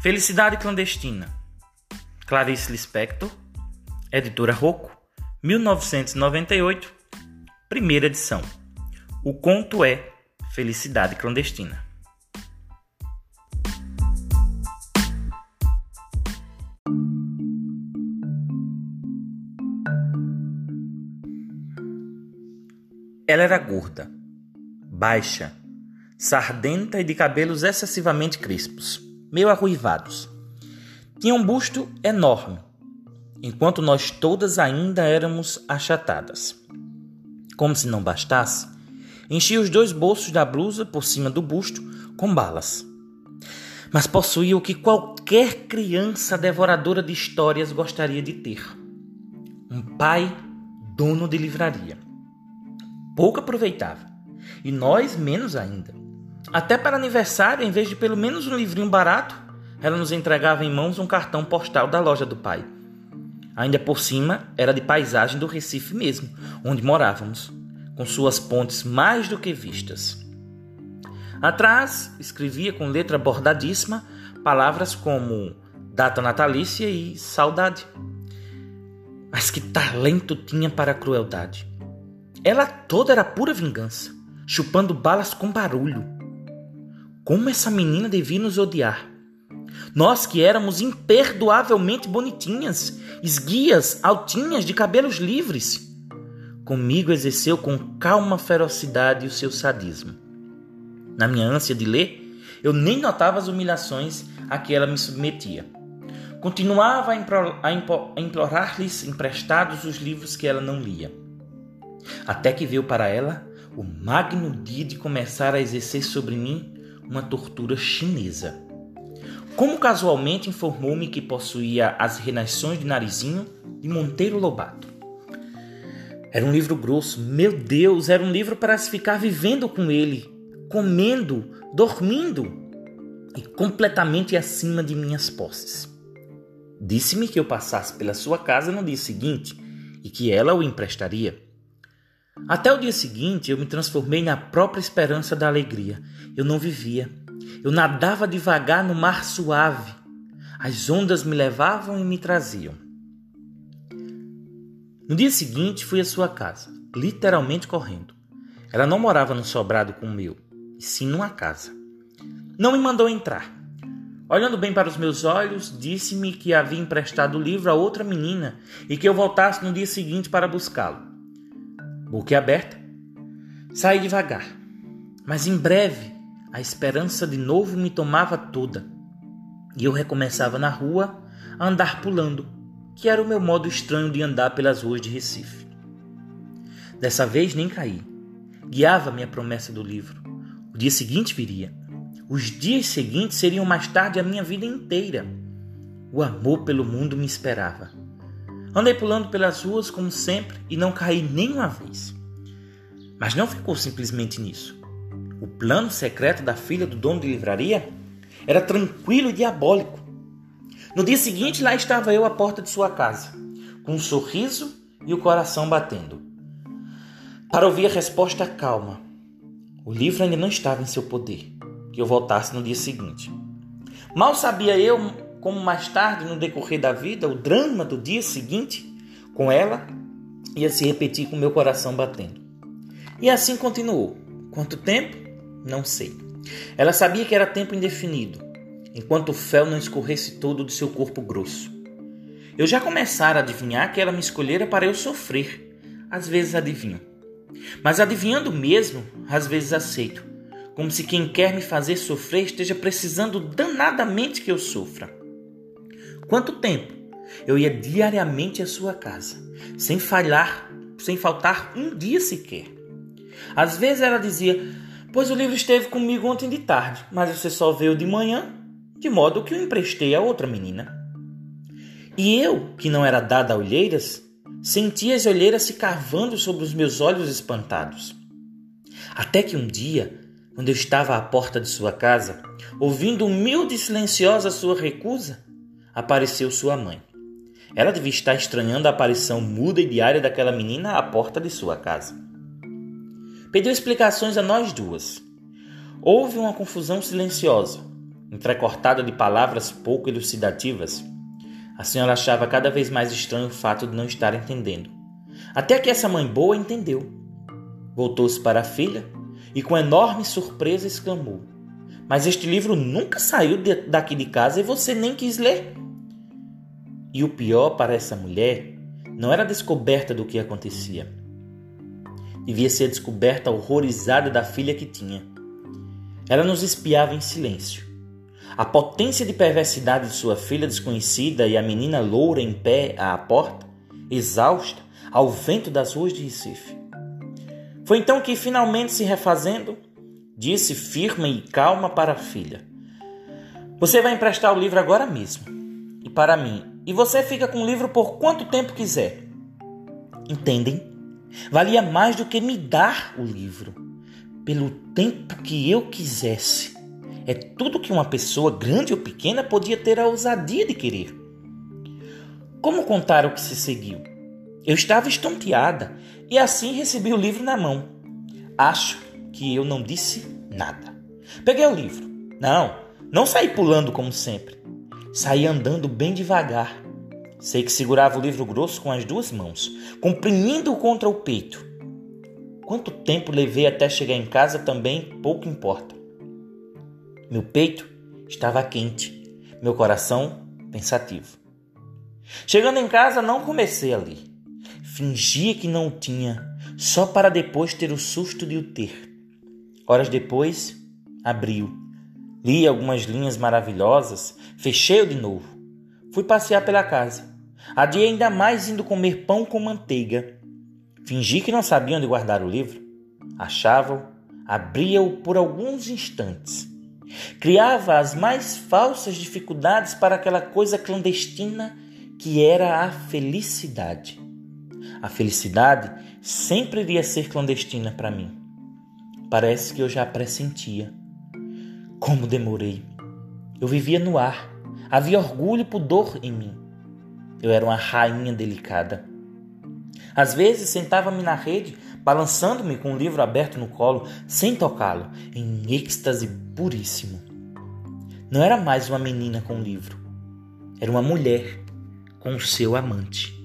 Felicidade Clandestina. Clarice Lispector, Editora Rocco, 1998, primeira edição. O conto é Felicidade Clandestina. Ela era gorda, baixa, sardenta e de cabelos excessivamente crespos meio arruivados. Tinha um busto enorme, enquanto nós todas ainda éramos achatadas. Como se não bastasse, enchia os dois bolsos da blusa por cima do busto com balas. Mas possuía o que qualquer criança devoradora de histórias gostaria de ter: um pai dono de livraria. Pouco aproveitava, e nós menos ainda. Até para aniversário, em vez de pelo menos um livrinho barato, ela nos entregava em mãos um cartão postal da loja do pai. Ainda por cima, era de paisagem do Recife mesmo, onde morávamos, com suas pontes mais do que vistas. Atrás, escrevia com letra bordadíssima palavras como data natalícia e saudade. Mas que talento tinha para a crueldade! Ela toda era pura vingança, chupando balas com barulho como essa menina devia nos odiar. Nós que éramos imperdoavelmente bonitinhas, esguias, altinhas, de cabelos livres. Comigo exerceu com calma ferocidade o seu sadismo. Na minha ânsia de ler, eu nem notava as humilhações a que ela me submetia. Continuava a implorar-lhes emprestados os livros que ela não lia. Até que veio para ela o magno dia de começar a exercer sobre mim uma tortura chinesa. Como casualmente informou-me que possuía as renações de narizinho de Monteiro Lobato. Era um livro grosso, meu Deus, era um livro para se ficar vivendo com ele, comendo, dormindo e completamente acima de minhas posses. Disse-me que eu passasse pela sua casa no dia seguinte e que ela o emprestaria. Até o dia seguinte, eu me transformei na própria esperança da alegria. Eu não vivia. Eu nadava devagar no mar suave. As ondas me levavam e me traziam. No dia seguinte, fui à sua casa, literalmente correndo. Ela não morava no sobrado com o meu, e sim numa casa. Não me mandou entrar. Olhando bem para os meus olhos, disse-me que havia emprestado o livro a outra menina e que eu voltasse no dia seguinte para buscá-lo aberta, Saí devagar, mas em breve a esperança de novo me tomava toda e eu recomeçava na rua a andar pulando, que era o meu modo estranho de andar pelas ruas de Recife. Dessa vez nem caí. Guiava-me a promessa do livro. O dia seguinte viria. Os dias seguintes seriam mais tarde a minha vida inteira. O amor pelo mundo me esperava. Andei pulando pelas ruas como sempre e não caí nem uma vez. Mas não ficou simplesmente nisso. O plano secreto da filha do dono de livraria era tranquilo e diabólico. No dia seguinte, lá estava eu à porta de sua casa, com um sorriso e o coração batendo. Para ouvir a resposta calma. O livro ainda não estava em seu poder, que eu voltasse no dia seguinte. Mal sabia eu como mais tarde, no decorrer da vida, o drama do dia seguinte com ela ia se repetir com meu coração batendo. E assim continuou. Quanto tempo? Não sei. Ela sabia que era tempo indefinido, enquanto o fel não escorresse todo do seu corpo grosso. Eu já começara a adivinhar que ela me escolhera para eu sofrer. Às vezes adivinho. Mas adivinhando mesmo, às vezes aceito. Como se quem quer me fazer sofrer esteja precisando danadamente que eu sofra. Quanto tempo? Eu ia diariamente à sua casa, sem falhar, sem faltar um dia sequer. Às vezes ela dizia: Pois o livro esteve comigo ontem de tarde, mas você só veio de manhã, de modo que o emprestei a outra menina. E eu, que não era dada a olheiras, sentia as olheiras se carvando sobre os meus olhos espantados. Até que um dia, quando eu estava à porta de sua casa, ouvindo humilde e silenciosa sua recusa, apareceu sua mãe. Ela devia estar estranhando a aparição muda e diária daquela menina à porta de sua casa. Pediu explicações a nós duas. Houve uma confusão silenciosa. entrecortada de palavras pouco elucidativas, a senhora achava cada vez mais estranho o fato de não estar entendendo. Até que essa mãe boa entendeu. Voltou-se para a filha e, com enorme surpresa, exclamou: Mas este livro nunca saiu daqui de casa e você nem quis ler. E o pior para essa mulher não era a descoberta do que acontecia. Devia ser a descoberta horrorizada da filha que tinha. Ela nos espiava em silêncio. A potência de perversidade de sua filha desconhecida e a menina loura em pé à porta, exausta, ao vento das ruas de Recife. Foi então que, finalmente se refazendo, disse firme e calma para a filha: Você vai emprestar o livro agora mesmo. E para mim. E você fica com o livro por quanto tempo quiser. Entendem? Valia mais do que me dar o livro. Pelo tempo que eu quisesse. É tudo que uma pessoa, grande ou pequena, podia ter a ousadia de querer. Como contar o que se seguiu? Eu estava estonteada e assim recebi o livro na mão. Acho que eu não disse nada. Peguei o livro. Não, não saí pulando como sempre. Saí andando bem devagar. Sei que segurava o livro grosso com as duas mãos, comprimindo-o contra o peito. Quanto tempo levei até chegar em casa também pouco importa. Meu peito estava quente, meu coração pensativo. Chegando em casa, não comecei a ler. Fingia que não o tinha, só para depois ter o susto de o ter. Horas depois, abriu. Li algumas linhas maravilhosas, fechei-o de novo. Fui passear pela casa. Adiei ainda mais indo comer pão com manteiga. Fingi que não sabia onde guardar o livro. Achava-o, abria-o por alguns instantes. Criava as mais falsas dificuldades para aquela coisa clandestina que era a felicidade. A felicidade sempre iria ser clandestina para mim. Parece que eu já pressentia. Como demorei. Eu vivia no ar. Havia orgulho e pudor em mim. Eu era uma rainha delicada. Às vezes sentava-me na rede, balançando-me com o livro aberto no colo, sem tocá-lo, em êxtase puríssimo. Não era mais uma menina com o livro. Era uma mulher com o seu amante.